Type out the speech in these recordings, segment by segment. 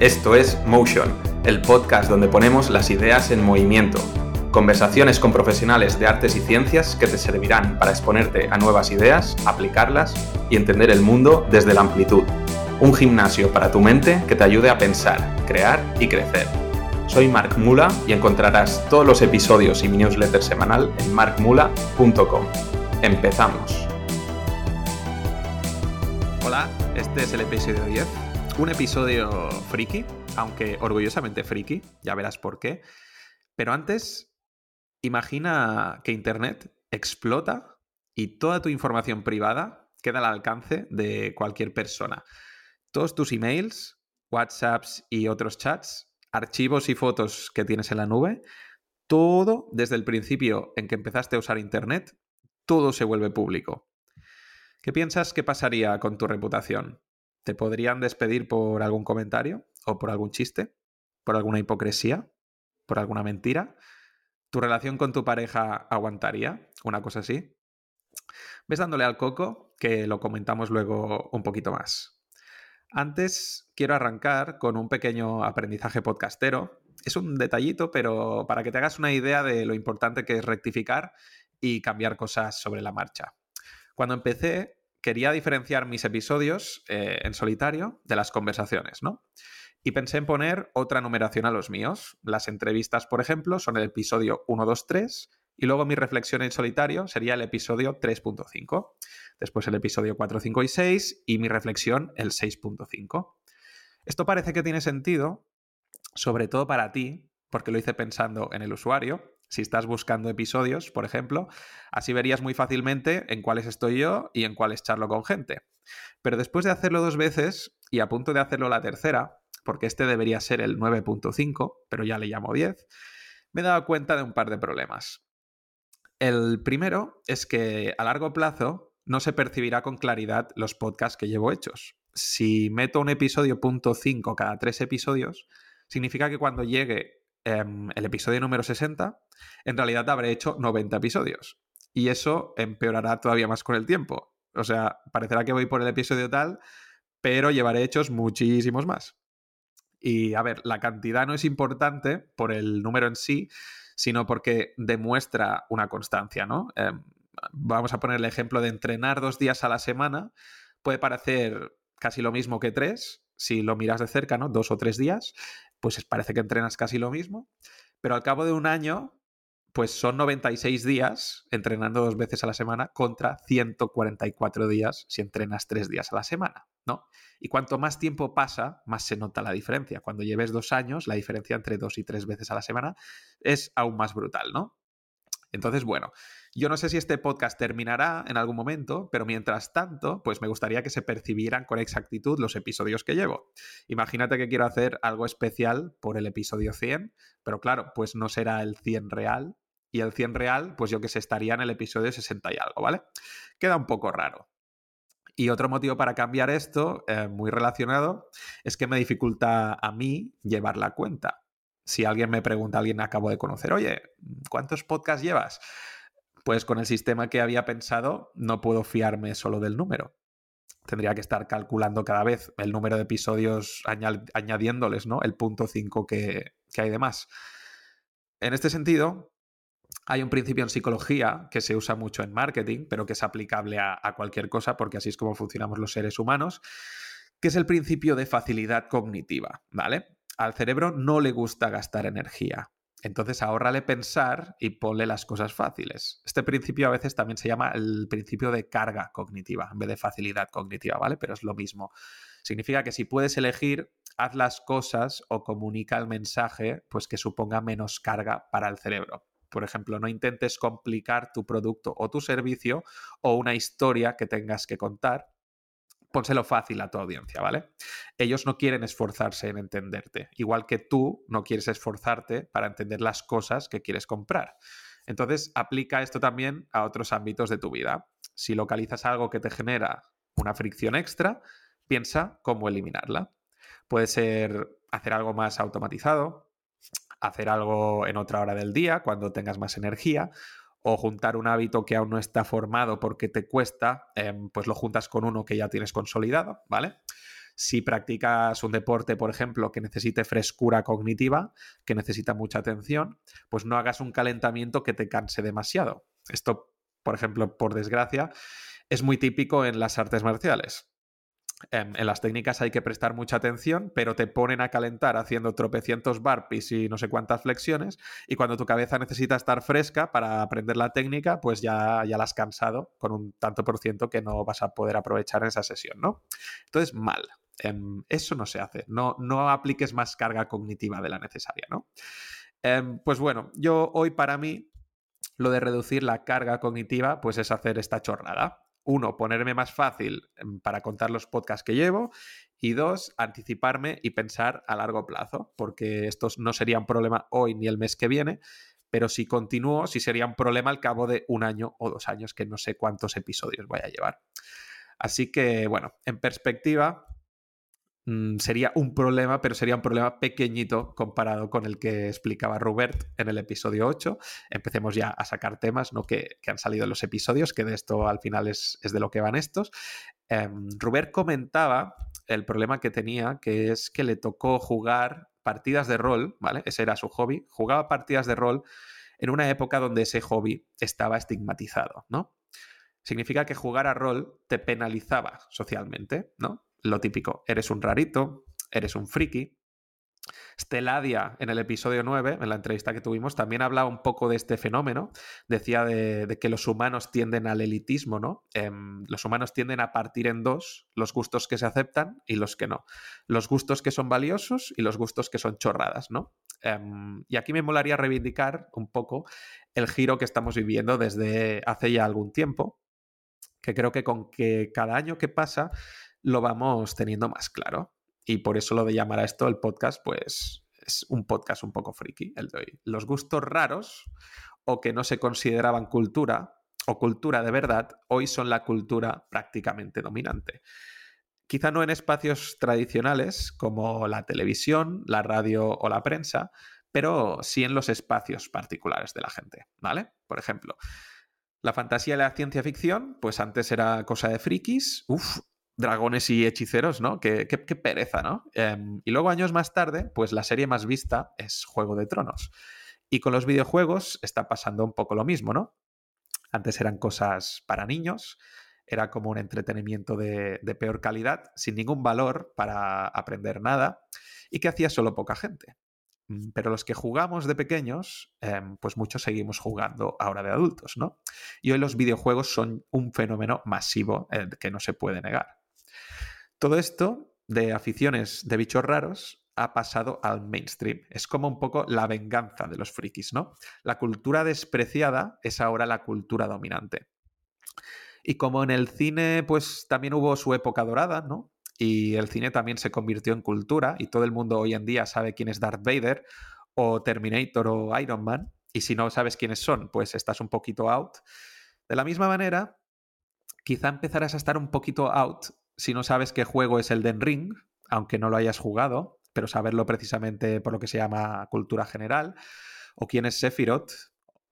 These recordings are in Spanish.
Esto es Motion, el podcast donde ponemos las ideas en movimiento. Conversaciones con profesionales de artes y ciencias que te servirán para exponerte a nuevas ideas, aplicarlas y entender el mundo desde la amplitud. Un gimnasio para tu mente que te ayude a pensar, crear y crecer. Soy Mark Mula y encontrarás todos los episodios y mi newsletter semanal en markmula.com. Empezamos. Hola, este es el episodio 10. Un episodio friki, aunque orgullosamente friki, ya verás por qué. Pero antes, imagina que Internet explota y toda tu información privada queda al alcance de cualquier persona. Todos tus emails, WhatsApps y otros chats, archivos y fotos que tienes en la nube, todo desde el principio en que empezaste a usar Internet, todo se vuelve público. ¿Qué piensas que pasaría con tu reputación? ¿Te podrían despedir por algún comentario o por algún chiste? ¿Por alguna hipocresía? ¿Por alguna mentira? ¿Tu relación con tu pareja aguantaría? ¿Una cosa así? Ves dándole al coco que lo comentamos luego un poquito más. Antes quiero arrancar con un pequeño aprendizaje podcastero. Es un detallito, pero para que te hagas una idea de lo importante que es rectificar y cambiar cosas sobre la marcha. Cuando empecé, quería diferenciar mis episodios eh, en solitario de las conversaciones, ¿no? Y pensé en poner otra numeración a los míos. Las entrevistas, por ejemplo, son el episodio 1, 2, 3 y luego mi reflexión en solitario sería el episodio 3.5. Después el episodio 4, 5 y 6 y mi reflexión el 6.5. Esto parece que tiene sentido, sobre todo para ti, porque lo hice pensando en el usuario, si estás buscando episodios, por ejemplo, así verías muy fácilmente en cuáles estoy yo y en cuáles charlo con gente. Pero después de hacerlo dos veces y a punto de hacerlo la tercera, porque este debería ser el 9.5, pero ya le llamo 10, me he dado cuenta de un par de problemas. El primero es que a largo plazo no se percibirá con claridad los podcasts que llevo hechos. Si meto un episodio punto .5 cada tres episodios, significa que cuando llegue Em, el episodio número 60, en realidad habré hecho 90 episodios. Y eso empeorará todavía más con el tiempo. O sea, parecerá que voy por el episodio tal, pero llevaré hechos muchísimos más. Y a ver, la cantidad no es importante por el número en sí, sino porque demuestra una constancia, ¿no? Em, vamos a poner el ejemplo de entrenar dos días a la semana. Puede parecer casi lo mismo que tres, si lo miras de cerca, ¿no? Dos o tres días, pues parece que entrenas casi lo mismo, pero al cabo de un año, pues son 96 días entrenando dos veces a la semana contra 144 días si entrenas tres días a la semana, ¿no? Y cuanto más tiempo pasa, más se nota la diferencia. Cuando lleves dos años, la diferencia entre dos y tres veces a la semana es aún más brutal, ¿no? Entonces, bueno, yo no sé si este podcast terminará en algún momento, pero mientras tanto, pues me gustaría que se percibieran con exactitud los episodios que llevo. Imagínate que quiero hacer algo especial por el episodio 100, pero claro, pues no será el 100 real. Y el 100 real, pues yo que sé, estaría en el episodio 60 y algo, ¿vale? Queda un poco raro. Y otro motivo para cambiar esto, eh, muy relacionado, es que me dificulta a mí llevar la cuenta si alguien me pregunta, alguien acabo de conocer, oye, ¿cuántos podcasts llevas? Pues con el sistema que había pensado no puedo fiarme solo del número. Tendría que estar calculando cada vez el número de episodios añadiéndoles, ¿no? El punto 5 que, hay de más. En este sentido, hay un principio en psicología que se usa mucho en marketing, pero que es aplicable a, a, cualquier cosa, porque así es como funcionamos los seres humanos, que es el principio de facilidad cognitiva, ¿vale? al cerebro no le gusta gastar energía. Entonces ahórrale pensar y ponle las cosas fáciles. Este principio a veces también se llama el principio de carga cognitiva en vez de facilidad cognitiva, ¿vale? Pero es lo mismo. Significa que si puedes elegir, haz las cosas o comunica el mensaje pues que suponga menos carga para el cerebro. Por ejemplo, no intentes complicar tu producto o tu servicio o una historia que tengas que contar pónselo fácil a tu audiencia, ¿vale? Ellos no quieren esforzarse en entenderte, igual que tú no quieres esforzarte para entender las cosas que quieres comprar. Entonces, aplica esto también a otros ámbitos de tu vida. Si localizas algo que te genera una fricción extra, piensa cómo eliminarla. Puede ser hacer algo más automatizado, hacer algo en otra hora del día, cuando tengas más energía, o juntar un hábito que aún no está formado porque te cuesta, em, pues lo juntas con uno que ya tienes consolidado, ¿vale? Si practicas un deporte, por ejemplo, que necesite frescura cognitiva, que necesita mucha atención, pues no hagas un calentamiento que te canse demasiado. Esto, por ejemplo, por desgracia, es muy típico en las artes marciales. Em, en, las técnicas hay que prestar mucha atención, pero te ponen a calentar haciendo tropecientos burpees y no sé cuántas flexiones, y cuando tu cabeza necesita estar fresca para aprender la técnica, pues ya, ya la has cansado con un tanto por ciento que no vas a poder aprovechar en esa sesión, ¿no? Entonces, mal. Em, eso no se hace. No, no apliques más carga cognitiva de la necesaria, ¿no? Em, pues bueno, yo hoy para mí lo de reducir la carga cognitiva, pues es hacer esta chorrada uno, ponerme más fácil em, para contar los podcasts que llevo y dos, anticiparme y pensar a largo plazo, porque esto no sería un problema hoy ni el mes que viene, pero si continúo, sí sería un problema al cabo de un año o dos años, que no sé cuántos episodios voy a llevar. Así que, bueno, en perspectiva, Mm, sería un problema, pero sería un problema pequeñito comparado con el que explicaba Rubert en el episodio 8. Empecemos ya a sacar temas ¿no? que, han salido en los episodios, que de esto al final es, de lo que van estos. Eh, Rubert comentaba el problema que tenía, que es que le tocó jugar partidas de rol, ¿vale? Ese era su hobby. Jugaba partidas de rol en una época donde ese hobby estaba estigmatizado, ¿no? Significa que jugar a rol te penalizaba socialmente, ¿no? Lo típico, eres un rarito, eres un friki. Steladia, en el episodio 9, en la entrevista que tuvimos, también hablaba un poco de este fenómeno. Decía de, que los humanos tienden al elitismo, ¿no? Em, los humanos tienden a partir en dos los gustos que se aceptan y los que no. Los gustos que son valiosos y los gustos que son chorradas, ¿no? Em, y aquí me molaría reivindicar un poco el giro que estamos viviendo desde hace ya algún tiempo, que creo que con que cada año que pasa lo vamos teniendo más claro. Y por eso lo de llamar a esto el podcast, pues es un podcast un poco friki, el de hoy. Los gustos raros o que no se consideraban cultura o cultura de verdad, hoy son la cultura prácticamente dominante. Quizá no en espacios tradicionales como la televisión, la radio o la prensa, pero sí en los espacios particulares de la gente, ¿vale? Por ejemplo, la fantasía y la ciencia ficción, pues antes era cosa de frikis, uff, dragones y hechiceros, ¿no? Qué, pereza, ¿no? Em, y luego años más tarde, pues la serie más vista es Juego de Tronos. Y con los videojuegos está pasando un poco lo mismo, ¿no? Antes eran cosas para niños, era como un entretenimiento de, peor calidad, sin ningún valor para aprender nada, y que hacía solo poca gente. Mm, pero los que jugamos de pequeños, em, pues muchos seguimos jugando ahora de adultos, ¿no? Y hoy los videojuegos son un fenómeno masivo eh, que no se puede negar. Todo esto de aficiones de bichos raros ha pasado al mainstream. Es como un poco la venganza de los frikis, ¿no? La cultura despreciada es ahora la cultura dominante. Y como en el cine, pues también hubo su época dorada, ¿no? Y el cine también se convirtió en cultura y todo el mundo hoy en día sabe quién es Darth Vader o Terminator o Iron Man. Y si no sabes quiénes son, pues estás un poquito out. De la misma manera, quizá empezarás a estar un poquito out si no sabes qué juego es el Den Ring, aunque no lo hayas jugado, pero saberlo precisamente por lo que se llama cultura general, o quién es Sephiroth,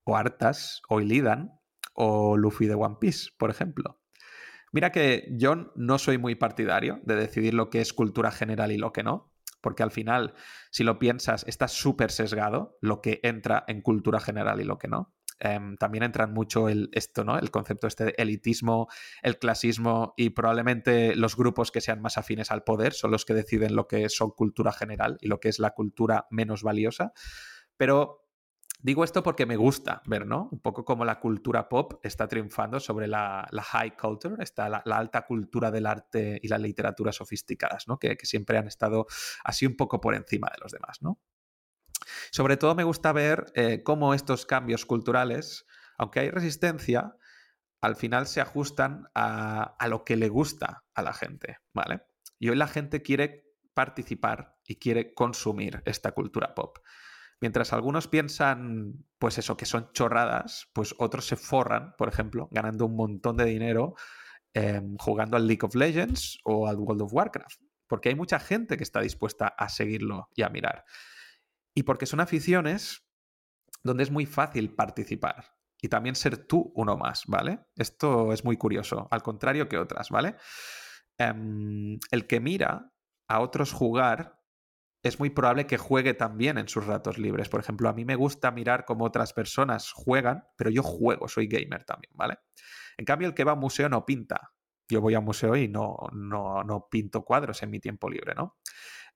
o Arthas, o Illidan, o Luffy de One Piece, por ejemplo. Mira que yo no soy muy partidario de decidir lo que es cultura general y lo que no, porque al final, si lo piensas, está súper sesgado lo que entra en cultura general y lo que no. Em, también entran mucho el, esto, ¿no? El concepto este de elitismo, el clasismo y probablemente los grupos que sean más afines al poder son los que deciden lo que son cultura general y lo que es la cultura menos valiosa. Pero Digo esto porque me gusta ver, ¿no? Un poco como la cultura pop está triunfando sobre la, high culture, está la, alta cultura del arte y la literatura sofisticadas, ¿no? Que, que, siempre han estado así un poco por encima de los demás, ¿no? Sobre todo me gusta ver eh, cómo estos cambios culturales, aunque hay resistencia, al final se ajustan a, lo que le gusta a la gente, ¿vale? Y hoy la gente quiere participar y quiere consumir esta cultura pop. Mientras algunos piensan, pues eso, que son chorradas, pues otros se forran, por ejemplo, ganando un montón de dinero em, jugando al League of Legends o al World of Warcraft. Porque hay mucha gente que está dispuesta a seguirlo y a mirar y porque son aficiones donde es muy fácil participar y también ser tú uno más, ¿vale? Esto es muy curioso, al contrario que otras, ¿vale? Em, el que mira a otros jugar, es muy probable que juegue también en sus ratos libres. Por ejemplo, a mí me gusta mirar cómo otras personas juegan, pero yo juego, soy gamer también, ¿vale? En cambio, el que va a museo no pinta. Yo voy a museo y no, no, no pinto cuadros en mi tiempo libre, ¿no?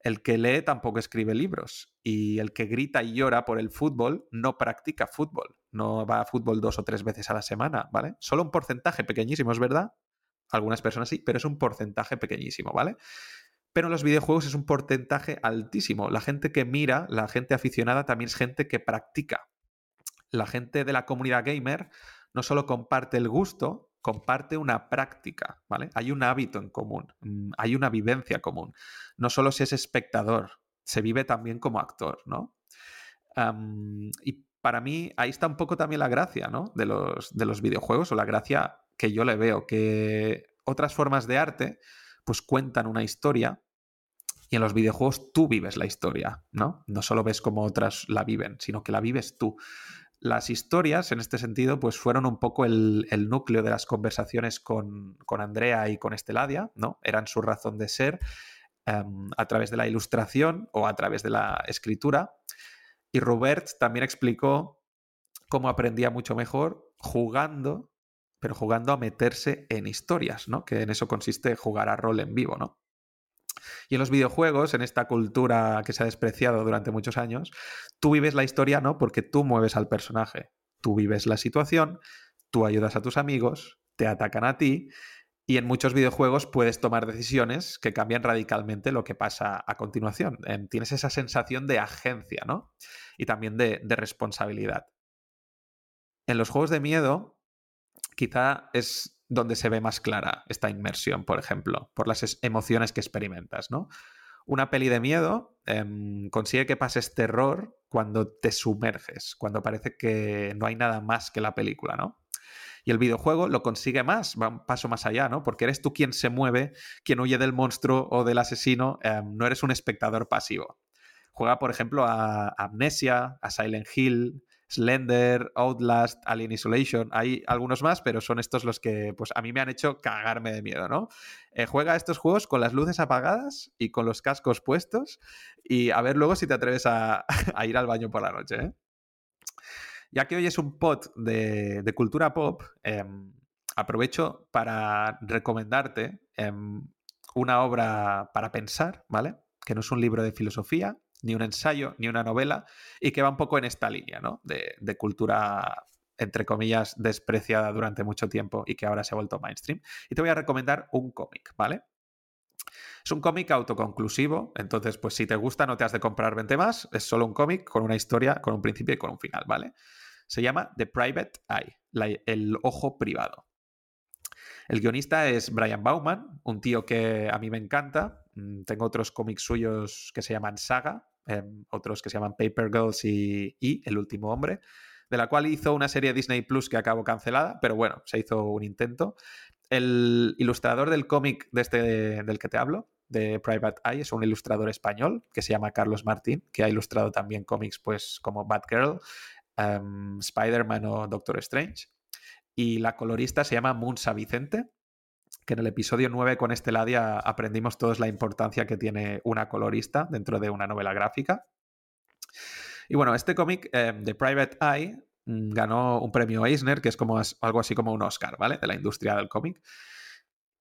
El que lee tampoco escribe libros. Y el que grita y llora por el fútbol no practica fútbol. No va a fútbol dos o tres veces a la semana, ¿vale? Solo un porcentaje pequeñísimo, es verdad. Algunas personas sí, pero es un porcentaje pequeñísimo, ¿vale? Pero en los videojuegos es un porcentaje altísimo. La gente que mira, la gente aficionada, también es gente que practica. La gente de la comunidad gamer no solo comparte el gusto, comparte una práctica, ¿vale? Hay un hábito en común, mm, hay una vivencia común. No solo se es espectador, se vive también como actor, ¿no? y para mí ahí está un poco también la gracia, ¿no? De los, de los videojuegos o la gracia que yo le veo, que otras formas de arte pues cuentan una historia y en los videojuegos tú vives la historia, ¿no? No solo ves cómo otras la viven, sino que la vives tú las historias, en este sentido, pues fueron un poco el, núcleo de las conversaciones con, Andrea y con Esteladia, ¿no? Eran su razón de ser em, a través de la ilustración o a través de la escritura. Y Robert también explicó cómo aprendía mucho mejor jugando, pero jugando a meterse en historias, ¿no? Que en eso consiste jugar a rol en vivo, ¿no? Y en los videojuegos, en esta cultura que se ha despreciado durante muchos años, tú vives la historia no porque tú mueves al personaje, tú vives la situación, tú ayudas a tus amigos, te atacan a ti y en muchos videojuegos puedes tomar decisiones que cambian radicalmente lo que pasa a continuación. Tienes esa sensación de agencia, ¿no? Y también de, de responsabilidad. En los juegos de miedo, quizá es donde se ve más clara esta inmersión, por ejemplo, por las emociones que experimentas, ¿no? Una peli de miedo em, consigue que pases terror cuando te sumerges, cuando parece que no hay nada más que la película, ¿no? Y el videojuego lo consigue más, va un paso más allá, ¿no? Porque eres tú quien se mueve, quien huye del monstruo o del asesino, em, no eres un espectador pasivo. Juega, por ejemplo, a Amnesia, a Silent Hill, Slender, Outlast, Alien Isolation. Hay algunos más, pero son estos los que pues, a mí me han hecho cagarme de miedo, ¿no? Eh, juega estos juegos con las luces apagadas y con los cascos puestos y a ver luego si te atreves a, ir al baño por la noche. ¿eh? Ya que hoy es un pod de, cultura pop, em, aprovecho para recomendarte em, una obra para pensar, ¿vale? Que no es un libro de filosofía, ni un ensayo, ni una novela, y que va un poco en esta línea, ¿no? De, cultura, entre comillas, despreciada durante mucho tiempo y que ahora se ha vuelto mainstream. Y te voy a recomendar un cómic, ¿vale? Es un cómic autoconclusivo, entonces, pues si te gusta, no te has de comprar 20 más, es solo un cómic con una historia, con un principio y con un final, ¿vale? Se llama The Private Eye, el ojo privado. El guionista es Brian Bauman, un tío que a mí me encanta. Mm, tengo otros cómics suyos que se llaman Saga, Em, otros que se llaman Paper Girls y, El último hombre, de la cual hizo una serie Disney Plus que acabó cancelada, pero bueno, se hizo un intento. El ilustrador del cómic de este, del que te hablo, de Private Eye, es un ilustrador español que se llama Carlos Martín, que ha ilustrado también cómics pues, como Batgirl, um, Spider-Man o Doctor Strange. Y la colorista se llama Munsa Vicente, que en el episodio 9 con Esteladia aprendimos todos la importancia que tiene una colorista dentro de una novela gráfica. Y bueno, este cómic eh, de Private Eye mm, ganó un premio Eisner, que es como algo así como un Oscar, ¿vale? De la industria del cómic.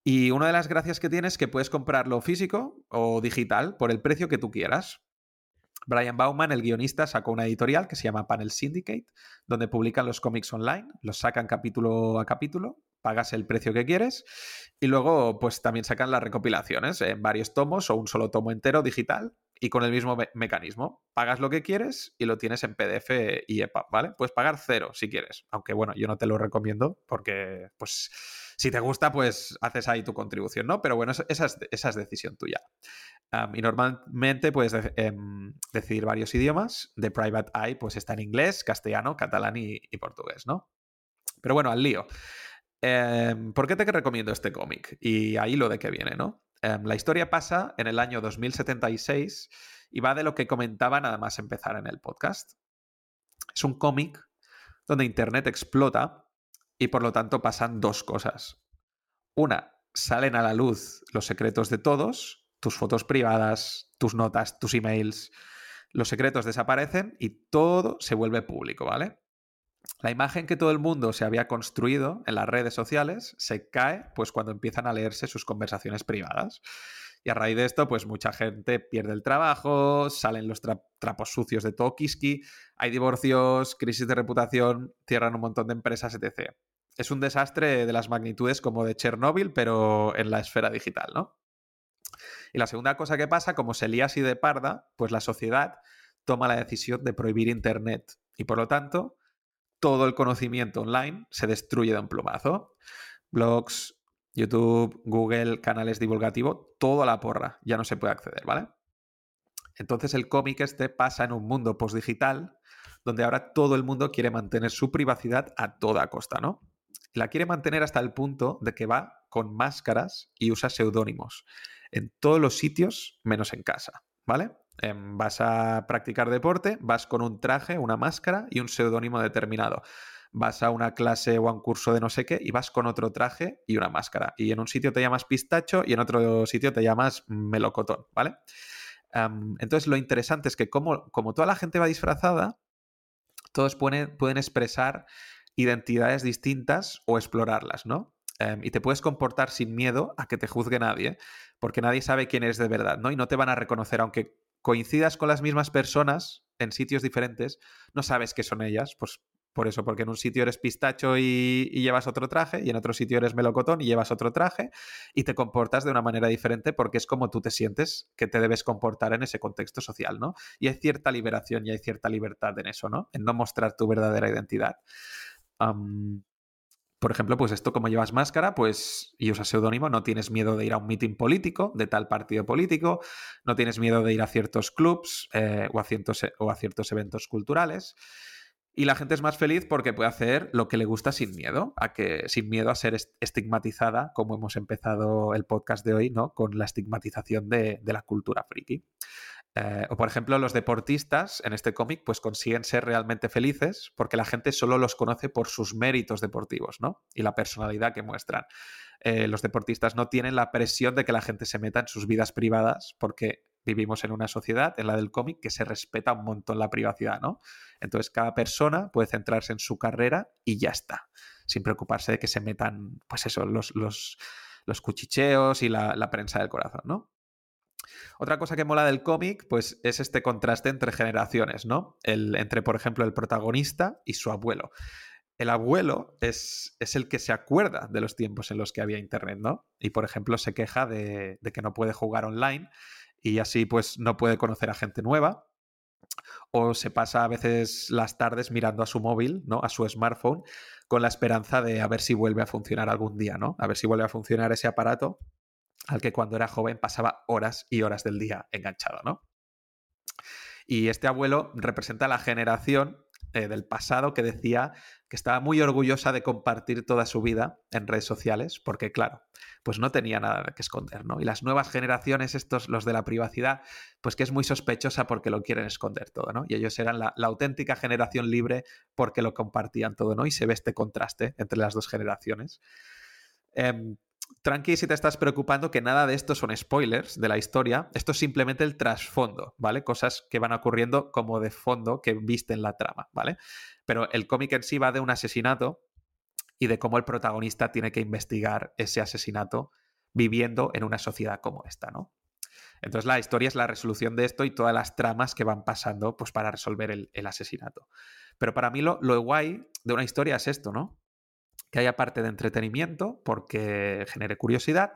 Y una de las gracias que tiene es que puedes comprarlo físico o digital por el precio que tú quieras. Brian Bauman, el guionista, sacó una editorial que se llama Panel Syndicate, donde publican los cómics online, los sacan capítulo a capítulo, pagas el precio que quieres y luego pues también sacan las recopilaciones en varios tomos o un solo tomo entero digital y con el mismo mecanismo. Pagas lo que quieres y lo tienes en PDF y EPUB, ¿vale? Puedes pagar cero si quieres, aunque bueno, yo no te lo recomiendo porque pues si te gusta pues haces ahí tu contribución, ¿no? Pero bueno, esa es, esa es decisión tuya y normalmente puedes em, decidir varios idiomas. The Private Eye pues está en inglés, castellano, catalán y, portugués, ¿no? Pero bueno, al lío. Em, ¿Por qué te recomiendo este cómic? Y ahí lo de qué viene, ¿no? Em, la historia pasa en el año 2076 y va de lo que comentaba nada más empezar en el podcast. Es un cómic donde Internet explota y por lo tanto pasan dos cosas. Una, salen a la luz los secretos de todos tus fotos privadas, tus notas, tus emails, los secretos desaparecen y todo se vuelve público, ¿vale? La imagen que todo el mundo se había construido en las redes sociales se cae pues cuando empiezan a leerse sus conversaciones privadas. Y a raíz de esto, pues mucha gente pierde el trabajo, salen los trapos sucios de Tokiski, hay divorcios, crisis de reputación, cierran un montón de empresas, etc. Es un desastre de las magnitudes como de Chernóbil, pero en la esfera digital, ¿no? Y la segunda cosa que pasa, como se lía así de parda, pues la sociedad toma la decisión de prohibir Internet. Y por lo tanto, todo el conocimiento online se destruye de un plumazo. Blogs, YouTube, Google, canales divulgativos, todo a la porra, ya no se puede acceder, ¿vale? Entonces el cómic este pasa en un mundo postdigital donde ahora todo el mundo quiere mantener su privacidad a toda costa, ¿no? La quiere mantener hasta el punto de que va con máscaras y usa seudónimos en todos los sitios menos en casa, ¿vale? Em, vas a practicar deporte, vas con un traje, una máscara y un seudónimo determinado. Vas a una clase o a un curso de no sé qué y vas con otro traje y una máscara. Y en un sitio te llamas pistacho y en otro sitio te llamas melocotón, ¿vale? entonces lo interesante es que como, como, toda la gente va disfrazada, todos pueden, pueden expresar identidades distintas o explorarlas, ¿no? Em, y te puedes comportar sin miedo a que te juzgue nadie, porque nadie sabe quién eres de verdad, ¿no? Y no te van a reconocer, aunque coincidas con las mismas personas en sitios diferentes, no sabes que son ellas, pues por eso, porque en un sitio eres pistacho y, llevas otro traje, y en otro sitio eres melocotón y llevas otro traje, y te comportas de una manera diferente porque es como tú te sientes que te debes comportar en ese contexto social, ¿no? Y hay cierta liberación y hay cierta libertad en eso, ¿no? En no mostrar tu verdadera identidad por ejemplo, pues esto como llevas máscara, pues y usas seudónimo, no tienes miedo de ir a un meeting político de tal partido político, no tienes miedo de ir a ciertos clubs eh, o, a ciertos, o a ciertos eventos culturales. Y la gente es más feliz porque puede hacer lo que le gusta sin miedo, a que, sin miedo a ser estigmatizada, como hemos empezado el podcast de hoy, ¿no? Con la estigmatización de, de la cultura friki. Eh, o por ejemplo, los deportistas en este cómic pues consiguen ser realmente felices porque la gente solo los conoce por sus méritos deportivos, ¿no? Y la personalidad que muestran. Eh, los deportistas no tienen la presión de que la gente se meta en sus vidas privadas porque vivimos en una sociedad, en la del cómic, que se respeta un montón la privacidad, ¿no? Entonces cada persona puede centrarse en su carrera y ya está, sin preocuparse de que se metan, pues eso, los, los, cuchicheos y la, la prensa del corazón, ¿no? Otra cosa que mola del cómic, pues es este contraste entre generaciones, ¿no? El, entre, por ejemplo, el protagonista y su abuelo. El abuelo es, es, el que se acuerda de los tiempos en los que había internet, ¿no? Y, por ejemplo, se queja de, de que no puede jugar online y así, pues, no puede conocer a gente nueva o se pasa a veces las tardes mirando a su móvil, ¿no? A su smartphone, con la esperanza de a ver si vuelve a funcionar algún día, ¿no? A ver si vuelve a funcionar ese aparato al que cuando era joven pasaba horas y horas del día enganchado, ¿no? Y este abuelo representa la generación eh, del pasado que decía que estaba muy orgullosa de compartir toda su vida en redes sociales, porque claro, pues no tenía nada que esconder, ¿no? Y las nuevas generaciones, estos, los de la privacidad, pues que es muy sospechosa porque lo quieren esconder todo, ¿no? Y ellos eran la, auténtica generación libre porque lo compartían todo, ¿no? Y se ve este contraste entre las dos generaciones. Em, tranqui si te estás preocupando que nada de esto son spoilers de la historia, esto es simplemente el trasfondo, ¿vale? Cosas que van ocurriendo como de fondo que viste en la trama, ¿vale? Pero el cómic en sí va de un asesinato y de cómo el protagonista tiene que investigar ese asesinato viviendo en una sociedad como esta, ¿no? Entonces la historia es la resolución de esto y todas las tramas que van pasando pues, para resolver el, asesinato. Pero para mí lo, lo guay de una historia es esto, ¿no? Que haya parte de entretenimiento porque genere curiosidad,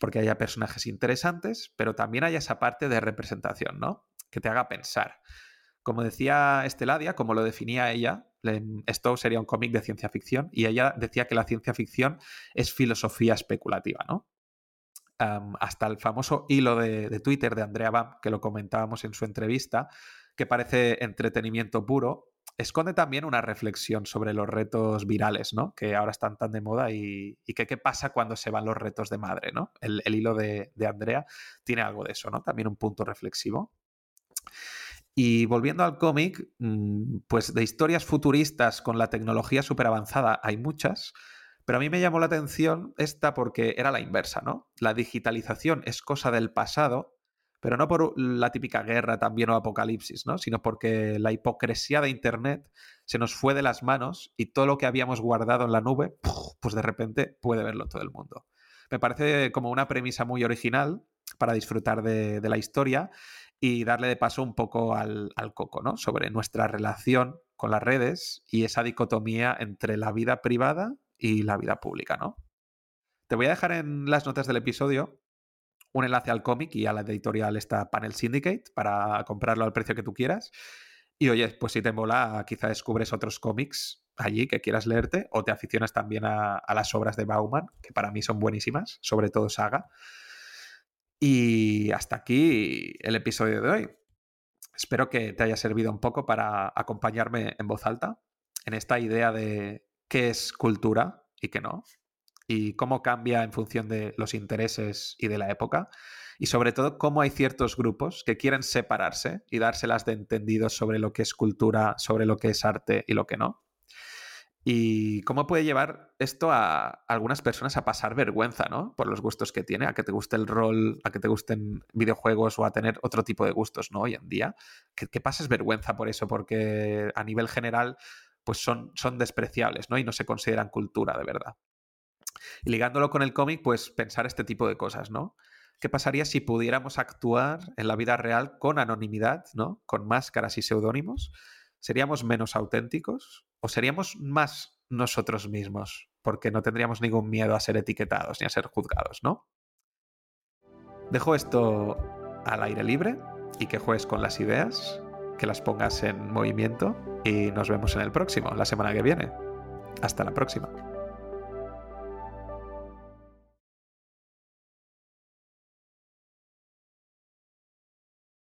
porque haya personajes interesantes, pero también haya esa parte de representación, ¿no? Que te haga pensar. Como decía Esteladia, como lo definía ella, esto sería un cómic de ciencia ficción y ella decía que la ciencia ficción es filosofía especulativa, ¿no? hasta el famoso hilo de, de, Twitter de Andrea Bam, que lo comentábamos en su entrevista, que parece entretenimiento puro, esconde también una reflexión sobre los retos virales, ¿no? Que ahora están tan de moda y, qué pasa cuando se van los retos de madre, ¿no? El, hilo de, Andrea tiene algo de eso, ¿no? También un punto reflexivo. Y volviendo al cómic, mm, pues de historias futuristas con la tecnología súper avanzada hay muchas, Pero a mí me llamó la atención esta porque era la inversa, ¿no? La digitalización es cosa del pasado, pero no por la típica guerra también o apocalipsis, ¿no? Sino porque la hipocresía de Internet se nos fue de las manos y todo lo que habíamos guardado en la nube, pues de repente puede verlo todo el mundo. Me parece como una premisa muy original para disfrutar de, la historia y darle de paso un poco al, al, coco, ¿no? Sobre nuestra relación con las redes y esa dicotomía entre la vida privada y la vida pública, ¿no? Te voy a dejar en las notas del episodio un enlace al cómic y a la editorial esta Panel Syndicate para comprarlo al precio que tú quieras. Y oye, pues si te mola, quizá descubres otros cómics allí que quieras leerte o te aficionas también a, las obras de Bauman, que para mí son buenísimas, sobre todo Saga. Y hasta aquí el episodio de hoy. Espero que te haya servido un poco para acompañarme en voz alta en esta idea de qué es cultura y qué no, y cómo cambia en función de los intereses y de la época, y sobre todo cómo hay ciertos grupos que quieren separarse y dárselas de entendidos sobre lo que es cultura, sobre lo que es arte y lo que no. Y cómo puede llevar esto a algunas personas a pasar vergüenza, ¿no? Por los gustos que tiene, a que te guste el rol, a que te gusten videojuegos o a tener otro tipo de gustos, ¿no? Hoy en día. Que, que pases vergüenza por eso, porque a nivel general, pues son, son despreciables, ¿no? Y no se consideran cultura de verdad. Y ligándolo con el cómic, pues pensar este tipo de cosas, ¿no? ¿Qué pasaría si pudiéramos actuar en la vida real con anonimidad, ¿no? Con máscaras y seudónimos? ¿Seríamos menos auténticos? ¿O seríamos más nosotros mismos? Porque no tendríamos ningún miedo a ser etiquetados ni a ser juzgados, ¿no? Dejo esto al aire libre y que juegues con las ideas, que las pongas en movimiento y nos vemos en el próximo, la semana que viene. Hasta la próxima.